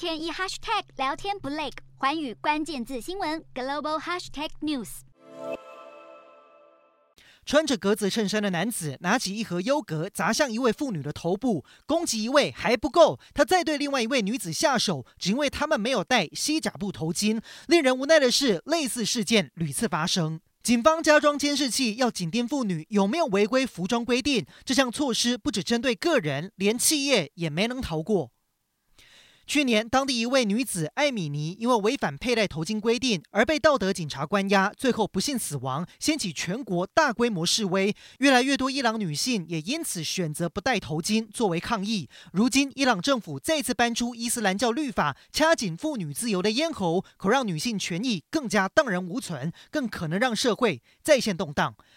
天一 hashtag 聊天不累，寰宇关键字新闻 global hashtag news。穿着格子衬衫的男子拿起一盒优格砸向一位妇女的头部，攻击一位还不够，他再对另外一位女子下手，只因为他们没有戴西甲布头巾。令人无奈的是，类似事件屡次发生。警方加装监视器，要紧盯妇女有没有违规服装规定。这项措施不只针对个人，连企业也没能逃过。去年，当地一位女子艾米尼因为违反佩戴头巾规定而被道德警察关押，最后不幸死亡，掀起全国大规模示威。越来越多伊朗女性也因此选择不戴头巾作为抗议。如今，伊朗政府再次搬出伊斯兰教律法，掐紧妇女自由的咽喉，可让女性权益更加荡然无存，更可能让社会再现动荡。